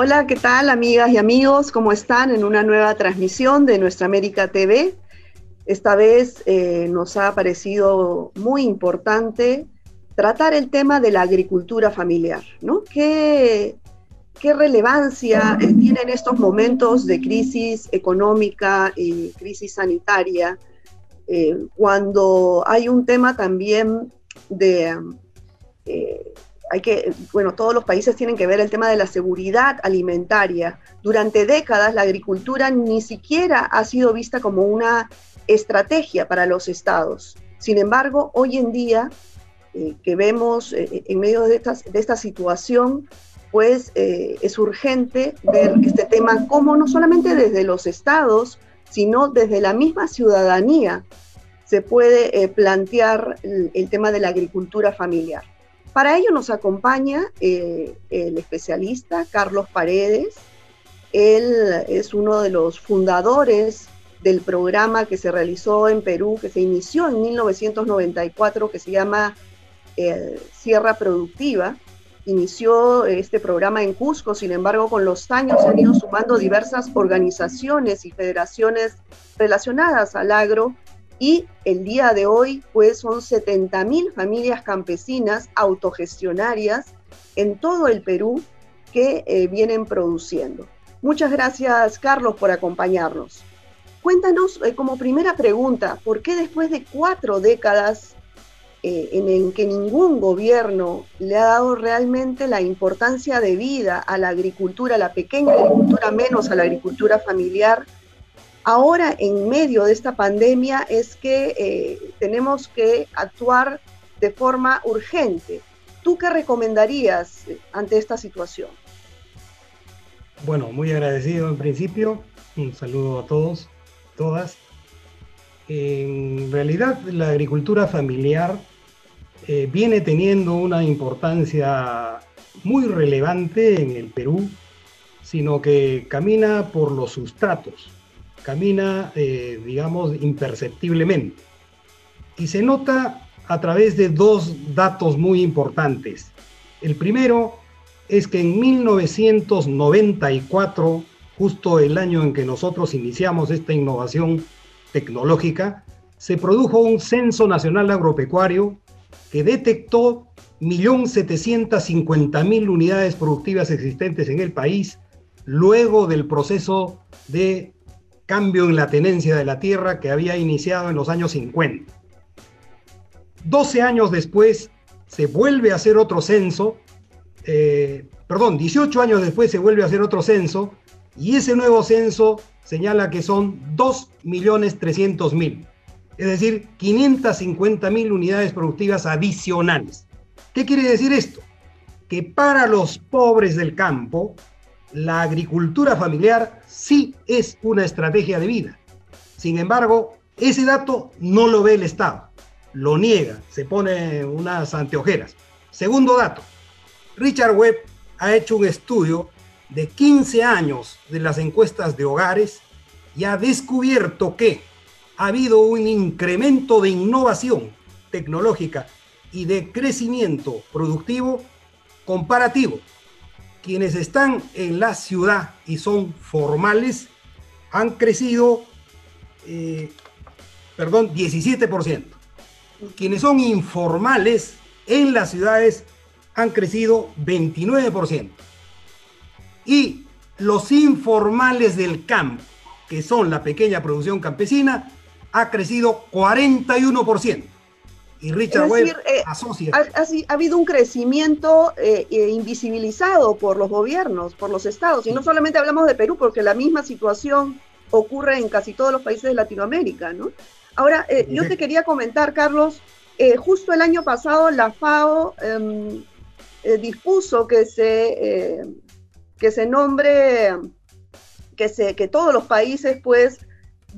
Hola, ¿qué tal amigas y amigos? ¿Cómo están en una nueva transmisión de Nuestra América TV? Esta vez eh, nos ha parecido muy importante tratar el tema de la agricultura familiar, ¿no? ¿Qué, relevancia eh, tiene en estos momentos de crisis económica y crisis sanitaria eh, cuando hay un tema también de hay que, bueno, todos los países tienen que ver el tema de la seguridad alimentaria. Durante décadas la agricultura ni siquiera ha sido vista como una estrategia para los estados. Sin embargo, hoy en día, eh, que vemos eh, en medio de, de, esta situación, pues eh, es urgente ver este tema como no solamente desde los estados, sino desde la misma ciudadanía se puede plantear el tema de la agricultura familiar. Para ello nos acompaña eh, el especialista Carlos Paredes. Él es uno de los fundadores del programa que se realizó en Perú, que se inició en 1994, que se llama eh, Sierra Productiva. Inició este programa en Cusco, sin embargo, con los años se han ido sumando diversas organizaciones y federaciones relacionadas al agro y el día de hoy pues son 70.000 familias campesinas autogestionarias en todo el Perú que eh, vienen produciendo. Muchas gracias Carlos por acompañarnos. Cuéntanos eh, como primera pregunta, ¿por qué después de cuatro décadas eh, en, que ningún gobierno le ha dado realmente la importancia de vida a la agricultura, a la pequeña agricultura, menos a la agricultura familiar, ahora en medio de esta pandemia es que eh, tenemos que actuar de forma urgente. ¿Tú qué recomendarías ante esta situación? Bueno, muy agradecido en principio. Un saludo a todos, todas. En realidad, la agricultura familiar eh, viene teniendo una importancia muy relevante en el Perú, sino que camina por los sustratos camina, eh, digamos, imperceptiblemente. Y se nota a través de dos datos muy importantes. El primero es que en 1994, justo el año en que nosotros iniciamos esta innovación tecnológica, se produjo un censo nacional agropecuario que detectó 1.750.000 unidades productivas existentes en el país luego del proceso de cambio en la tenencia de la tierra que había iniciado en los años 50. 12 años después se vuelve a hacer otro censo, eh, perdón, 18 años después se vuelve a hacer otro censo y ese nuevo censo señala que son 2.300.000, es decir, 550.000 unidades productivas adicionales. ¿Qué quiere decir esto? Que para los pobres del campo, la agricultura familiar sí es una estrategia de vida. Sin embargo, ese dato no lo ve el Estado, lo niega, se pone unas anteojeras. Segundo dato, Richard Webb ha hecho un estudio de 15 años de las encuestas de hogares y ha descubierto que ha habido un incremento de innovación tecnológica y de crecimiento productivo comparativo quienes están en la ciudad y son formales han crecido, eh, perdón, 17%. Quienes son informales en las ciudades han crecido 29%. Y los informales del campo, que son la pequeña producción campesina, ha crecido 41% y Richard Webb eh, asocia. Ha, habido un crecimiento eh, eh, invisibilizado por los gobiernos, por los estados, y no solamente hablamos de Perú, porque la misma situación ocurre en casi todos los países de Latinoamérica, ¿no? Ahora, yo te quería comentar, Carlos, justo el año pasado la FAO em, dispuso que se, que se nombre, que, se, que todos los países, pues,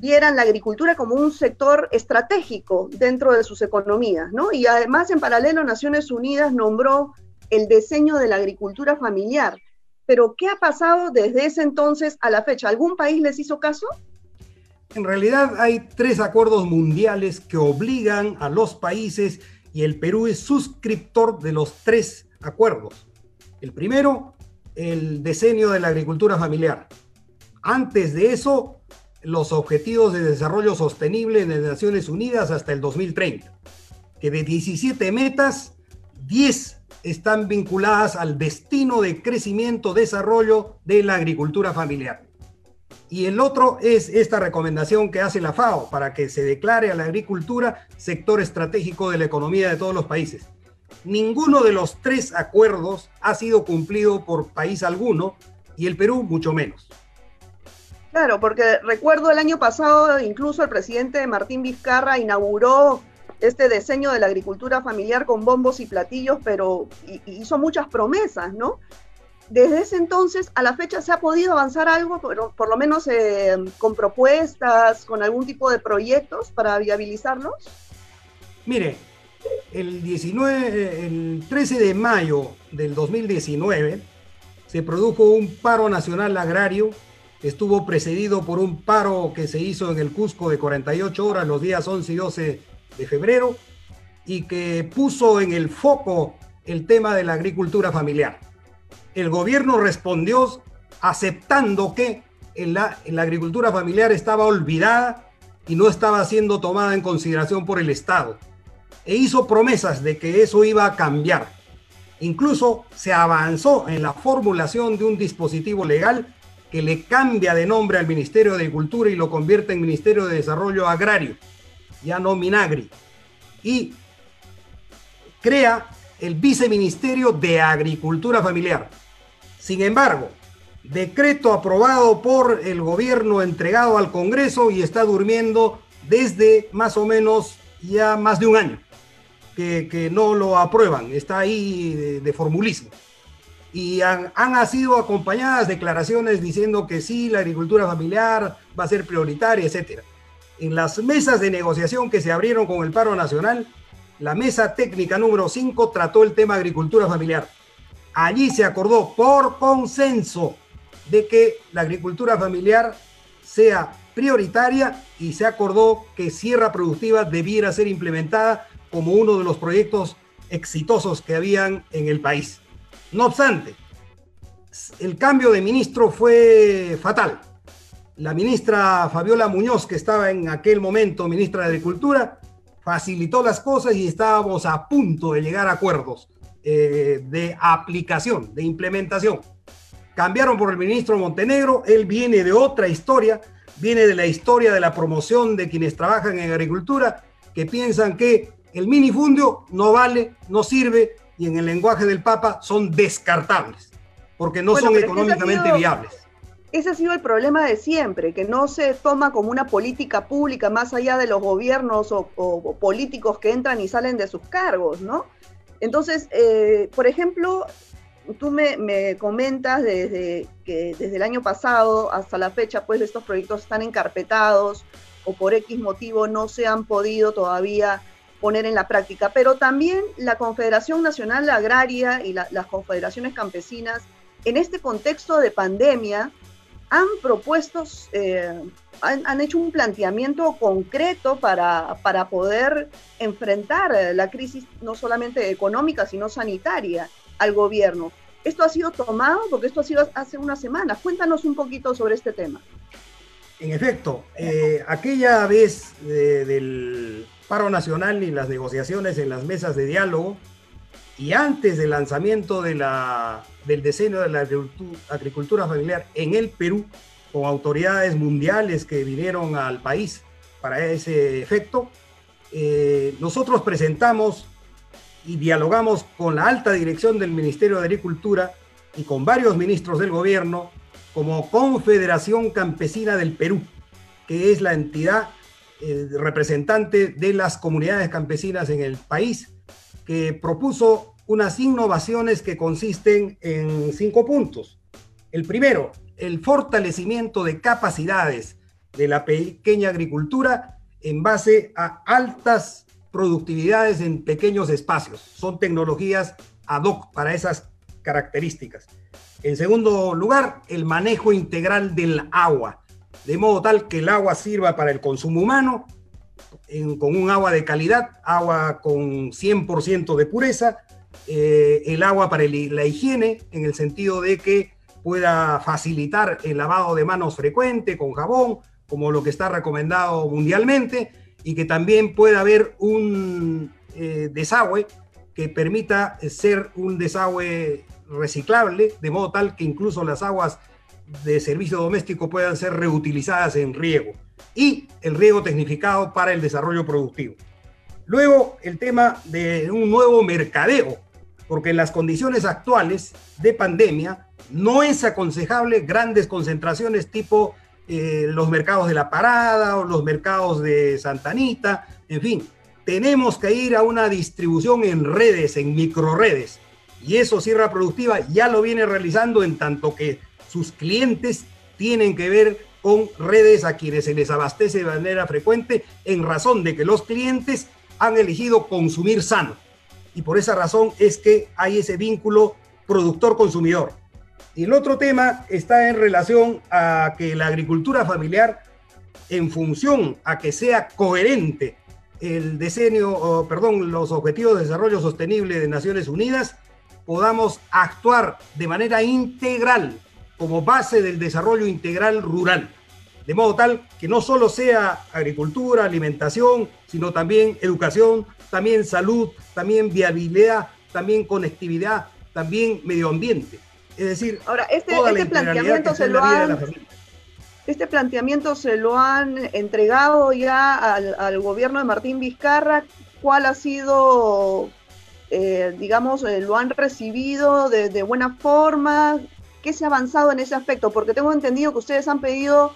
vieran la agricultura como un sector estratégico dentro de sus economías, ¿no? Y además, en paralelo, Naciones Unidas nombró el diseño de la agricultura familiar. Pero, ¿qué ha pasado desde ese entonces a la fecha? ¿Algún país les hizo caso? En realidad hay tres acuerdos mundiales que obligan a los países y el Perú es suscriptor de los tres acuerdos. El primero el diseño de la agricultura familiar. Antes de eso, los Objetivos de Desarrollo Sostenible de Naciones Unidas hasta el 2030, que de 17 metas, 10 están vinculadas al destino de crecimiento, desarrollo de la agricultura familiar. Y el otro es esta recomendación que hace la FAO para que se declare a la agricultura sector estratégico de la economía de todos los países. Ninguno de los tres acuerdos ha sido cumplido por país alguno y el Perú mucho menos. Claro, porque recuerdo el año pasado incluso el presidente Martín Vizcarra inauguró este diseño de la agricultura familiar con bombos y platillos, pero hizo muchas promesas, ¿no? Desde ese entonces a la fecha se ha podido avanzar algo, pero por lo menos eh, con propuestas, con algún tipo de proyectos para viabilizarlos. Mire, el, 19, el 13 de mayo del 2019 se produjo un paro nacional agrario, estuvo precedido por un paro que se hizo en el Cusco de 48 horas los días 11 y 12 de febrero y que puso en el foco el tema de la agricultura familiar. El gobierno respondió aceptando que la, la agricultura familiar estaba olvidada y no estaba siendo tomada en consideración por el Estado e hizo promesas de que eso iba a cambiar. Incluso se avanzó en la formulación de un dispositivo legal que le cambia de nombre al Ministerio de Agricultura y lo convierte en Ministerio de Desarrollo Agrario, ya no Minagri, y crea el Viceministerio de Agricultura Familiar. Sin embargo, decreto aprobado por el gobierno entregado al Congreso y está durmiendo desde más o menos ya más de un año que, no lo aprueban, está ahí de, formulismo. Y han, han sido acompañadas declaraciones diciendo que sí, la agricultura familiar va a ser prioritaria, etcétera. En las mesas de negociación que se abrieron con el paro nacional, la mesa técnica número 5 trató el tema agricultura familiar. Allí se acordó por consenso de que la agricultura familiar sea prioritaria y se acordó que Sierra Productiva debiera ser implementada como uno de los proyectos exitosos que habían en el país. No obstante, el cambio de ministro fue fatal. La ministra Fabiola Muñoz, que estaba en aquel momento ministra de Agricultura, facilitó las cosas y estábamos a punto de llegar a acuerdos eh, de aplicación, de implementación. Cambiaron por el ministro Montenegro, él viene de otra historia, viene de la historia de la promoción de quienes trabajan en agricultura, que piensan que el minifundio no vale, no sirve y en el lenguaje del Papa son descartables, porque no son económicamente viables. Ese ha sido el problema de siempre, que no se toma como una política pública más allá de los gobiernos o, políticos que entran y salen de sus cargos, ¿no? Entonces, eh, por ejemplo, tú me, me, comentas desde que desde el año pasado hasta la fecha, pues estos proyectos están encarpetados o por X motivo no se han podido todavía poner en la práctica, pero también la Confederación Nacional Agraria y las confederaciones campesinas, en este contexto de pandemia, han propuesto, eh, han, hecho un planteamiento concreto para, para poder enfrentar la crisis no solamente económica, sino sanitaria al gobierno. Esto ha sido tomado porque esto ha sido hace una semana. Cuéntanos un poquito sobre este tema. En efecto, eh, aquella vez del paro nacional y las negociaciones en las mesas de diálogo. Y antes del lanzamiento de del diseño de la agricultura familiar en el Perú, con autoridades mundiales que vinieron al país para ese efecto, eh, nosotros presentamos y dialogamos con la alta dirección del Ministerio de Agricultura y con varios ministros del gobierno como Confederación Campesina del Perú, que es la entidad eh, representante de las comunidades campesinas en el país, que propuso unas innovaciones que consisten en cinco puntos. El primero, el fortalecimiento de capacidades de la pequeña agricultura en base a altas productividades en pequeños espacios. Son tecnologías ad hoc para esas características. En segundo lugar, el manejo integral del agua de modo tal que el agua sirva para el consumo humano, con un agua de calidad, agua con 100% de pureza, eh, el agua para la higiene, en el sentido de que pueda facilitar el lavado de manos frecuente con jabón, como lo que está recomendado mundialmente, y que también pueda haber un eh, desagüe que permita ser un desagüe reciclable, de modo tal que incluso las aguas de servicio doméstico puedan ser reutilizadas en riego y el riego tecnificado para el desarrollo productivo. Luego, el tema de un nuevo mercadeo, porque en las condiciones actuales de pandemia no es aconsejable grandes concentraciones tipo eh, los mercados de la Parada o los mercados de Santanita, en fin, tenemos que ir a una distribución en redes, en microredes. Y eso Sierra Productiva ya lo viene realizando en tanto que sus clientes tienen que ver con redes a quienes se les abastece de manera frecuente en razón de que los clientes han elegido consumir sano. Y por esa razón es que hay ese vínculo productor-consumidor. Y el otro tema está en relación a que la agricultura familiar, en función a que sea coherente el diseño, perdón, los objetivos de desarrollo sostenible de Naciones Unidas, podamos actuar de manera integral como base del desarrollo integral rural. De modo tal que no solo sea agricultura, alimentación, sino también educación, también salud, también viabilidad, también conectividad, también medio ambiente. Es decir, ahora este, este planteamiento se lo han este planteamiento se lo han entregado ya al, gobierno de Martín Vizcarra. ¿Cuál ha sido, eh, digamos, eh, lo han recibido de, de, buena forma? ¿Qué se ha avanzado en ese aspecto? Porque tengo entendido que ustedes han pedido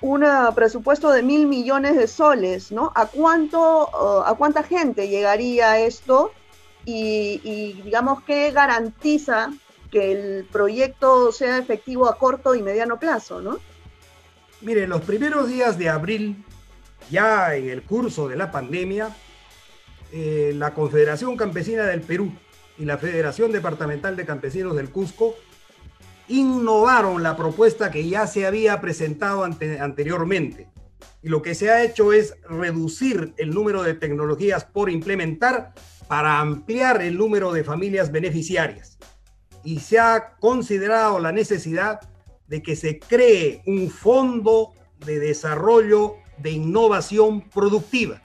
un presupuesto de mil millones de soles, ¿no? ¿A cuánto, a cuánta gente llegaría esto? Y, y digamos, ¿qué garantiza que el proyecto sea efectivo a corto y mediano plazo, ¿no? Mire, los primeros días de abril, ya en el curso de la pandemia, eh, la Confederación Campesina del Perú y la Federación Departamental de Campesinos del Cusco innovaron la propuesta que ya se había presentado anteriormente. Y lo que se ha hecho es reducir el número de tecnologías por implementar para ampliar el número de familias beneficiarias y se ha considerado la necesidad de que se cree un fondo de desarrollo de innovación productiva.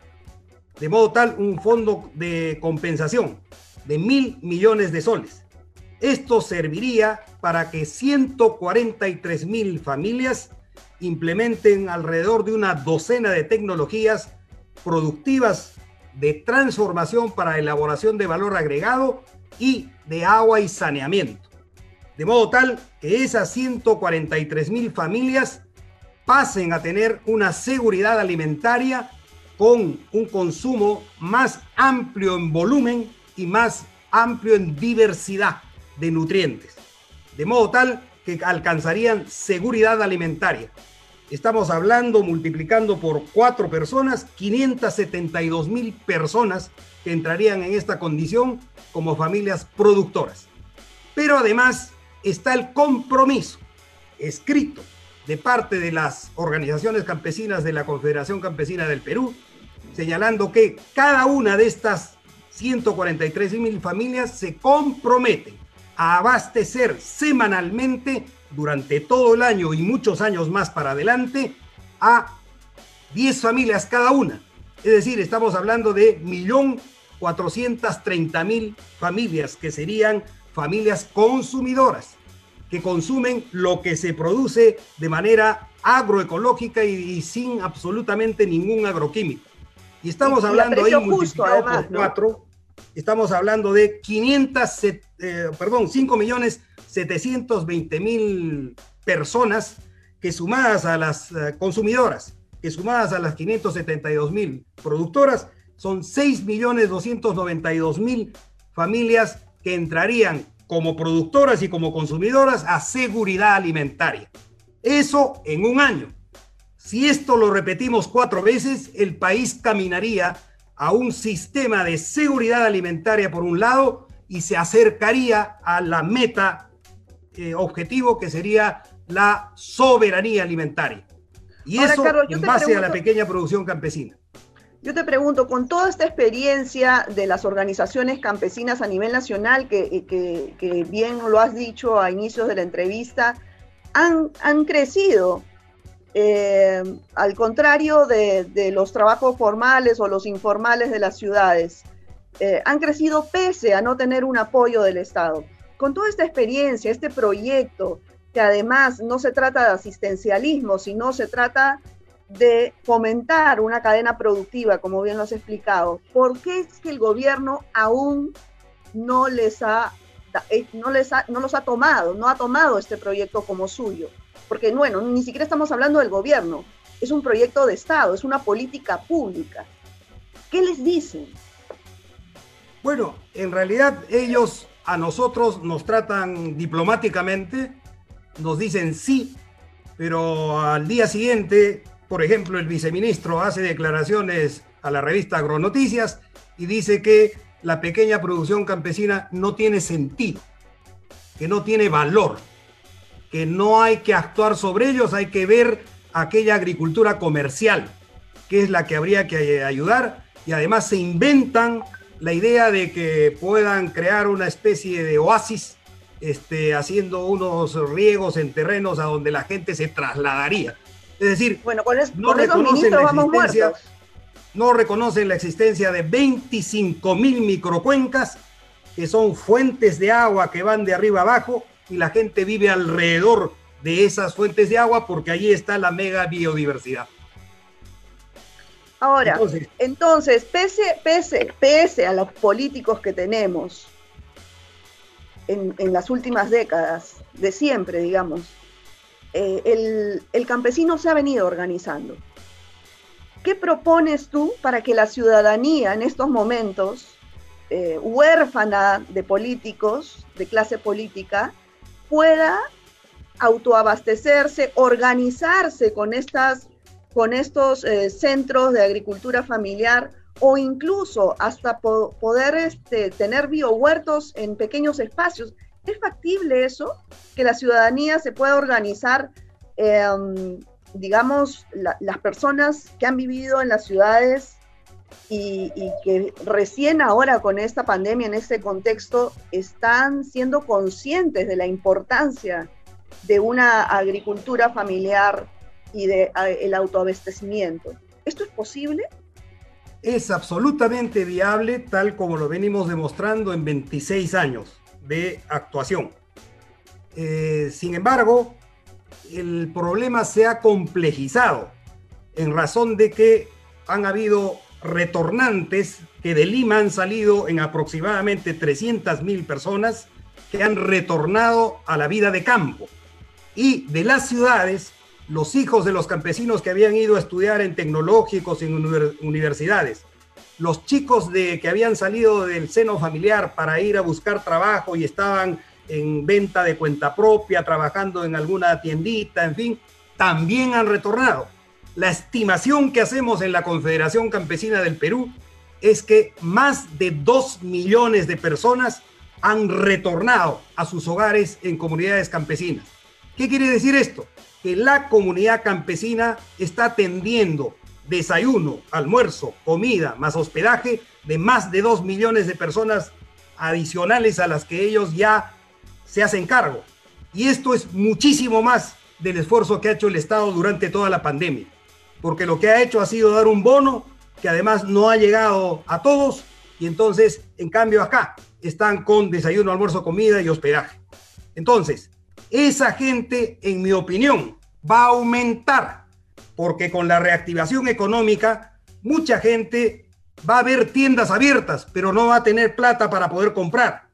De modo tal, un fondo de compensación de mil millones de soles. Esto serviría para que 143 mil familias implementen alrededor de una docena de tecnologías productivas de transformación para elaboración de valor agregado y de agua y saneamiento. De modo tal que esas 143 mil familias pasen a tener una seguridad alimentaria con un consumo más amplio en volumen y más amplio en diversidad de nutrientes. De modo tal que alcanzarían seguridad alimentaria. Estamos hablando, multiplicando por cuatro personas, 572 mil personas que entrarían en esta condición como familias productoras. Pero además está el compromiso escrito de parte de las organizaciones campesinas de la Confederación Campesina del Perú, señalando que cada una de estas 143 mil familias se comprometen a abastecer semanalmente durante todo el año y muchos años más para adelante a 10 familias cada una. Es decir, estamos hablando de 1.430.000 familias que serían familias consumidoras que consumen lo que se produce de manera agroecológica y, sin absolutamente ningún agroquímico. Y estamos hablando ahí multiplicado por cuatro, estamos hablando de 500, eh, perdón, 5 millones 720 mil personas que sumadas a las eh, consumidoras, que sumadas a las 572 mil productoras, son 6 millones 292 mil familias que entrarían como productoras y como consumidoras a seguridad alimentaria. Eso en un año. Si esto lo repetimos cuatro veces, el país caminaría a un sistema de seguridad alimentaria por un lado y se acercaría a la meta eh, objetivo que sería la soberanía alimentaria. Y eso en base a la pequeña producción campesina. Yo te pregunto, con toda esta experiencia de las organizaciones campesinas a nivel nacional, que, que, bien lo has dicho a inicios de la entrevista, han, han crecido, eh, al contrario de, de, los trabajos formales o los informales de las ciudades, eh, han crecido pese a no tener un apoyo del Estado. Con toda esta experiencia, este proyecto, que además no se trata de asistencialismo, sino se trata de fomentar una cadena productiva, como bien lo has explicado, ¿por qué es que el gobierno aún no les ha, eh, no les no los ha tomado, no ha tomado este proyecto como suyo? Porque bueno, ni siquiera estamos hablando del gobierno, es un proyecto de Estado, es una política pública. ¿Qué les dicen? Bueno, en realidad ellos a nosotros nos tratan diplomáticamente, nos dicen sí, pero al día siguiente por ejemplo, el viceministro hace declaraciones a la revista Agronoticias y dice que la pequeña producción campesina no tiene sentido, que no tiene valor, que no hay que actuar sobre ellos, hay que ver aquella agricultura comercial, que es la que habría que ayudar, y además se inventan la idea de que puedan crear una especie de oasis, este, haciendo unos riegos en terrenos a donde la gente se trasladaría. Es decir, bueno, no, reconocen la existencia, no reconocen la existencia de 25 mil microcuencas, que son fuentes de agua que van de arriba abajo y la gente vive alrededor de esas fuentes de agua porque allí está la mega biodiversidad. Ahora, entonces, pese, pese, pese a los políticos que tenemos en, en las últimas décadas, de siempre, digamos, eh, el, campesino se ha venido organizando. ¿Qué propones tú para que la ciudadanía en estos momentos, eh, huérfana de políticos, de clase política, pueda autoabastecerse, organizarse con, estas, con estos eh, centros de agricultura familiar o incluso hasta poder este, tener biohuertos en pequeños espacios? ¿Es factible eso? Que la ciudadanía se pueda organizar, em, digamos, las personas que han vivido en las ciudades y, que recién ahora con esta pandemia, en este contexto, están siendo conscientes de la importancia de una agricultura familiar y del el autoabastecimiento. ¿Esto es posible? Es absolutamente viable, tal como lo venimos demostrando en 26 años de actuación. Eh, sin embargo, el problema se ha complejizado en razón de que han habido retornantes que de Lima han salido en aproximadamente 300 mil personas que han retornado a la vida de campo. Y de las ciudades, los hijos de los campesinos que habían ido a estudiar en tecnológicos, en universidades, los chicos de, que habían salido del seno familiar para ir a buscar trabajo y estaban en venta de cuenta propia, trabajando en alguna tiendita, en fin, también han retornado. La estimación que hacemos en la Confederación Campesina del Perú es que más de dos millones de personas han retornado a sus hogares en comunidades campesinas. ¿Qué quiere decir esto? Que la comunidad campesina está atendiendo desayuno, almuerzo, comida, más hospedaje de más de dos millones de personas adicionales a las que ellos ya se hacen cargo. Y esto es muchísimo más del esfuerzo que ha hecho el Estado durante toda la pandemia, porque lo que ha hecho ha sido dar un bono que además no ha llegado a todos y entonces, en cambio, acá están con desayuno, almuerzo, comida y hospedaje. Entonces, esa gente, en mi opinión, va a aumentar porque con la reactivación económica, mucha gente va a ver tiendas abiertas, pero no va a tener plata para poder comprar.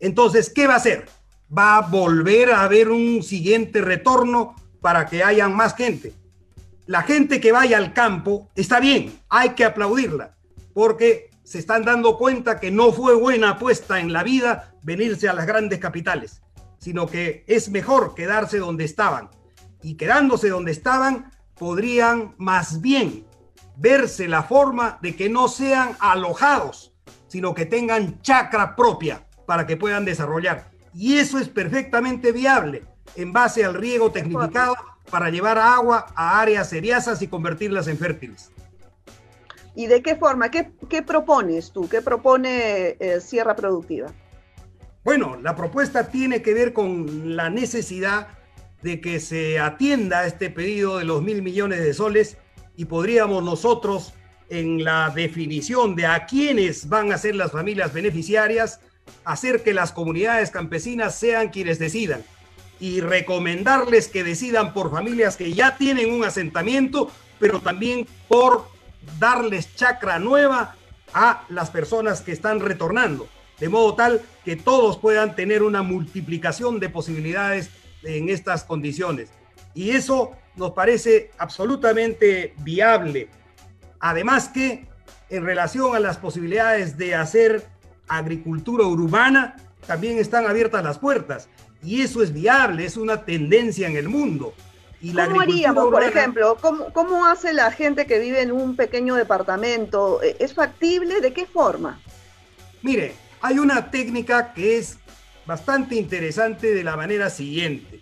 Entonces, ¿qué va a hacer? Va a volver a haber un siguiente retorno para que haya más gente. La gente que vaya al campo está bien, hay que aplaudirla, porque se están dando cuenta que no fue buena apuesta en la vida venirse a las grandes capitales, sino que es mejor quedarse donde estaban. Y quedándose donde estaban, podrían más bien verse la forma de que no sean alojados, sino que tengan chacra propia para que puedan desarrollar. Y eso es perfectamente viable en base al riego tecnificado para llevar agua a áreas seriasas y convertirlas en fértiles. ¿Y de qué forma? ¿Qué, propones tú? ¿Qué propone eh, Sierra Productiva? Bueno, la propuesta tiene que ver con la necesidad de que se atienda este pedido de los mil millones de soles y podríamos nosotros en la definición de a quiénes van a ser las familias beneficiarias, hacer que las comunidades campesinas sean quienes decidan y recomendarles que decidan por familias que ya tienen un asentamiento, pero también por darles chacra nueva a las personas que están retornando, de modo tal que todos puedan tener una multiplicación de posibilidades en estas condiciones. Y eso nos parece absolutamente viable. Además que en relación a las posibilidades de hacer agricultura urbana, también están abiertas las puertas. Y eso es viable, es una tendencia en el mundo. Y la ¿Cómo haríamos, por ejemplo? ¿cómo, ¿Cómo hace la gente que vive en un pequeño departamento? ¿E-, ¿Es factible? ¿De qué forma? Mire, hay una técnica que es bastante interesante de la manera siguiente.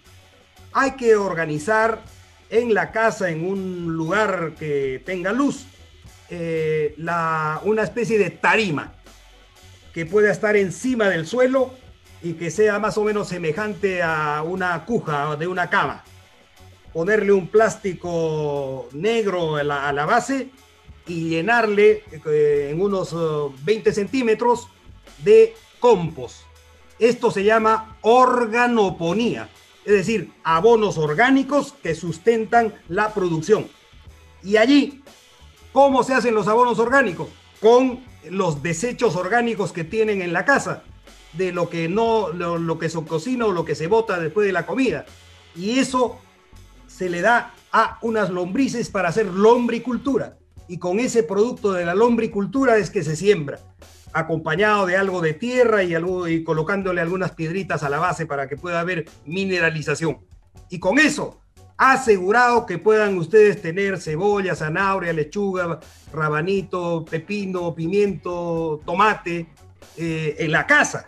Hay que organizar en la casa, en un lugar que tenga luz, eh, una especie de tarima que pueda estar encima del suelo y que sea más o menos semejante a una cuja de una cama. Ponerle un plástico negro a la, base y llenarle eh, en unos 20 eh, centímetros de compost. Esto se llama organoponía, es decir, abonos orgánicos que sustentan la producción. Y allí, ¿cómo se hacen los abonos orgánicos? Con los desechos orgánicos que tienen en la casa de lo que no, lo, que se cocina o lo que se bota después de la comida. Y eso se le da a unas lombrices para hacer lombricultura. Y con ese producto de la lombricultura es que se siembra, acompañado de algo de tierra y, algo, colocándole algunas piedritas a la base para que pueda haber mineralización. Y con eso, asegurado que puedan ustedes tener cebolla, zanahoria, lechuga, rabanito, pepino, pimiento, tomate eh, en la casa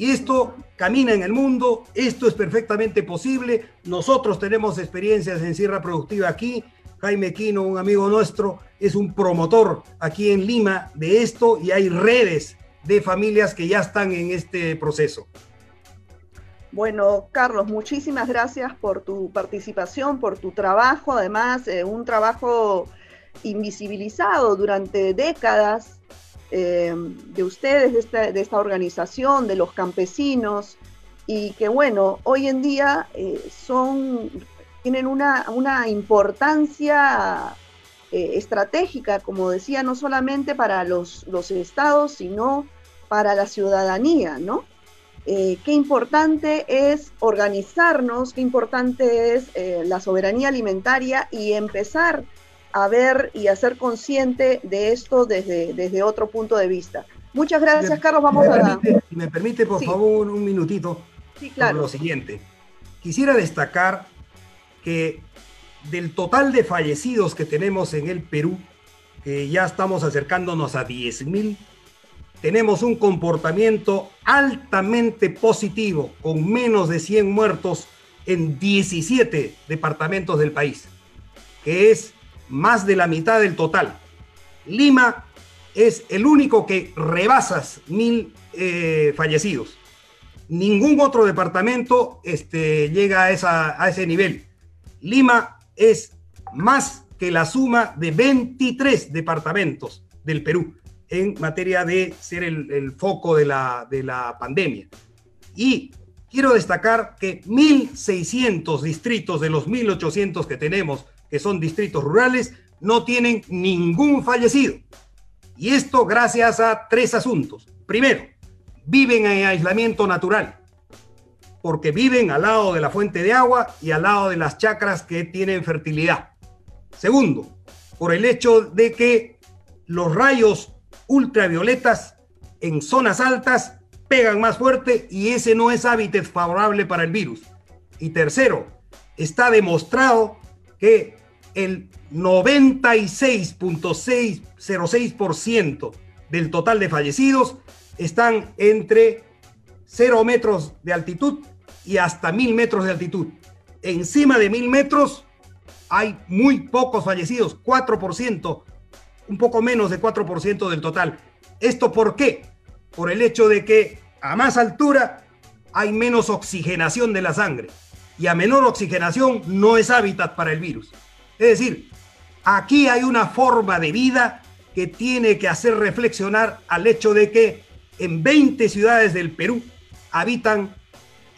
y esto camina en el mundo, esto es perfectamente posible. Nosotros tenemos experiencias en Sierra Productiva aquí. Jaime Quino, un amigo nuestro, es un promotor aquí en Lima de esto y hay redes de familias que ya están en este proceso. Bueno, Carlos, muchísimas gracias por tu participación, por tu trabajo, además, eh, un trabajo invisibilizado durante décadas eh, de ustedes, de esta, organización, de los campesinos, y que bueno, hoy en día eh, son, tienen una, importancia eh, estratégica, como decía, no solamente para los, los estados, sino para la ciudadanía, ¿no? qué importante es organizarnos, qué importante es la soberanía alimentaria y empezar a ver y a ser consciente de esto desde, desde otro punto de vista. Muchas gracias, Carlos. Vamos me a... Permite, me permite, por favor, un minutito. Sí, claro. lo siguiente. Quisiera destacar que del total de fallecidos que tenemos en el Perú, que ya estamos acercándonos a 10.000, tenemos un comportamiento altamente positivo, con menos de 100 muertos en 17 departamentos del país, que es más de la mitad del total. Lima es el único que rebasas mil eh, fallecidos. Ningún otro departamento este, llega a, esa, a ese nivel. Lima es más que la suma de 23 departamentos del Perú en materia de ser el, foco de la, de la pandemia. Y quiero destacar que 1.600 distritos de los 1.800 que tenemos que son distritos rurales, no tienen ningún fallecido. Y esto gracias a tres asuntos. Primero, viven en aislamiento natural, porque viven al lado de la fuente de agua y al lado de las chacras que tienen fertilidad. Segundo, por el hecho de que los rayos ultravioletas en zonas altas pegan más fuerte y ese no es hábitat favorable para el virus. Y tercero, está demostrado que el 96.606% del total de fallecidos están entre 0 metros de altitud y hasta 1000 metros de altitud. Encima de 1000 metros hay muy pocos fallecidos, 4% un poco menos de 4% del total. ¿Esto por qué? Por el hecho de que a más altura hay menos oxigenación de la sangre y a menor oxigenación no es hábitat para el virus. Es decir, aquí hay una forma de vida que tiene que hacer reflexionar al hecho de que en 20 ciudades del Perú habitan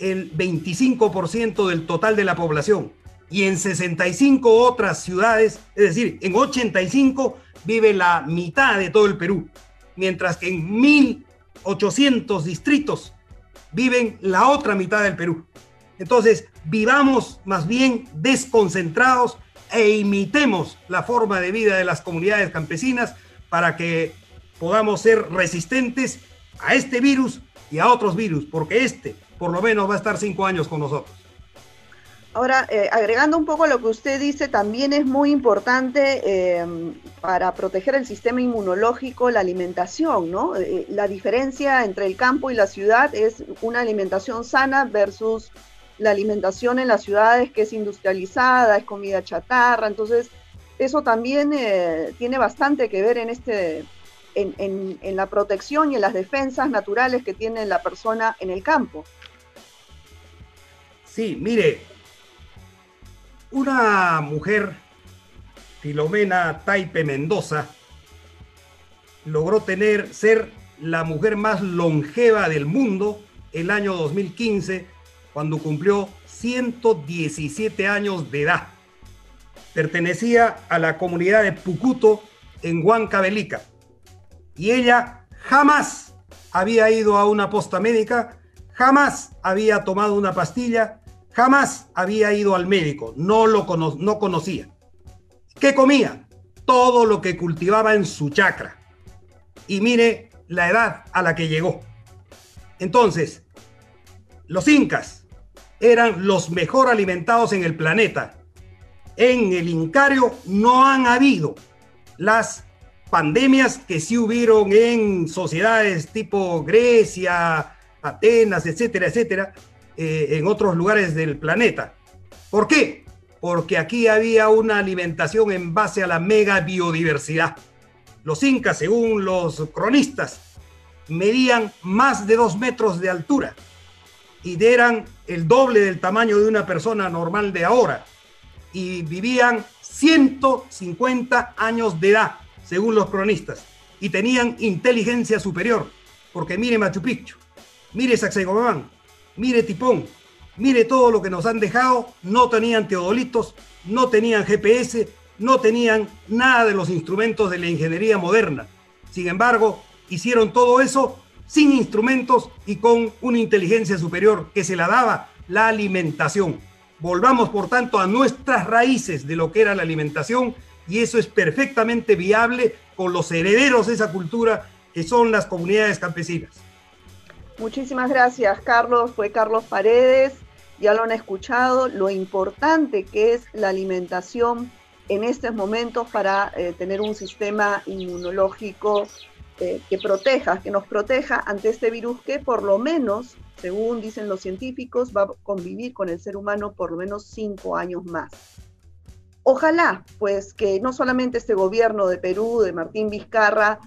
el 25% del total de la población y en 65 otras ciudades, es decir, en 85 vive la mitad de todo el Perú, mientras que en 1800 distritos viven la otra mitad del Perú. Entonces, vivamos más bien desconcentrados e imitemos la forma de vida de las comunidades campesinas para que podamos ser resistentes a este virus y a otros virus, porque este por lo menos va a estar cinco años con nosotros. Ahora, eh, agregando un poco lo que usted dice, también es muy importante eh, para proteger el sistema inmunológico la alimentación, ¿no? Eh, la diferencia entre el campo y la ciudad es una alimentación sana versus la alimentación en las ciudades que es industrializada, es comida chatarra, entonces eso también tiene bastante que ver en este en, en, la protección y en las defensas naturales que tiene la persona en el campo. Sí, mire, una mujer, Filomena Taipe Mendoza, logró tener, ser la mujer más longeva del mundo el año 2015, cuando cumplió 117 años de edad. Pertenecía a la comunidad de Pucuto en Huancavelica y ella jamás había ido a una posta médica, jamás había tomado una pastilla, jamás había ido al médico, no lo no conocía. ¿Qué comía? Todo lo que cultivaba en su chacra. Y mire la edad a la que llegó. Entonces, los incas eran los mejor alimentados en el planeta. En el Incario no han habido las pandemias que sí hubieron en sociedades tipo Grecia, Atenas, etcétera, etcétera, eh, en otros lugares del planeta. ¿Por qué? Porque aquí había una alimentación en base a la mega biodiversidad. Los incas, según los cronistas, medían más de dos metros de altura y eran el doble del tamaño de una persona normal de ahora y vivían 150 años de edad según los cronistas, y tenían inteligencia superior, porque mire Machu Picchu, mire Sacsayhuamán, mire Tipón, mire todo lo que nos han dejado, no tenían teodolitos, no tenían GPS, no tenían nada de los instrumentos de la ingeniería moderna. Sin embargo, hicieron todo eso sin instrumentos y con una inteligencia superior que se la daba la alimentación. Volvamos, por tanto, a nuestras raíces de lo que era la alimentación y eso es perfectamente viable con los herederos de esa cultura que son las comunidades campesinas. Muchísimas gracias, Carlos. Fue Carlos Paredes. Ya lo han escuchado, lo importante que es la alimentación en estos momentos para eh, tener un sistema inmunológico eh, que proteja, que nos proteja ante este virus que por lo menos, según dicen los científicos, va a convivir con el ser humano por lo menos cinco años más. Ojalá, pues, que no solamente este gobierno de Perú, de Martín Vizcarra,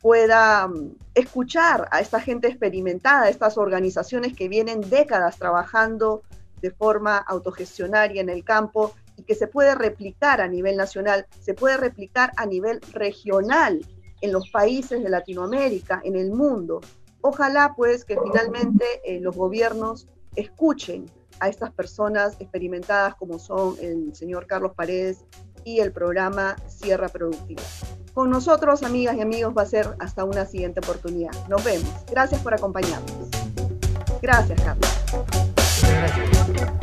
pueda mm, escuchar a esta gente experimentada, a estas organizaciones que vienen décadas trabajando de forma autogestionaria en el campo y que se puede replicar a nivel nacional, se puede replicar a nivel regional en los países de Latinoamérica, en el mundo. Ojalá pues que finalmente eh, los gobiernos escuchen a estas personas experimentadas como son el señor Carlos Paredes y el programa Sierra Productiva. Con nosotros, amigas y amigos, va a ser hasta una siguiente oportunidad. Nos vemos. Gracias por acompañarnos. Gracias, Carlos. Gracias.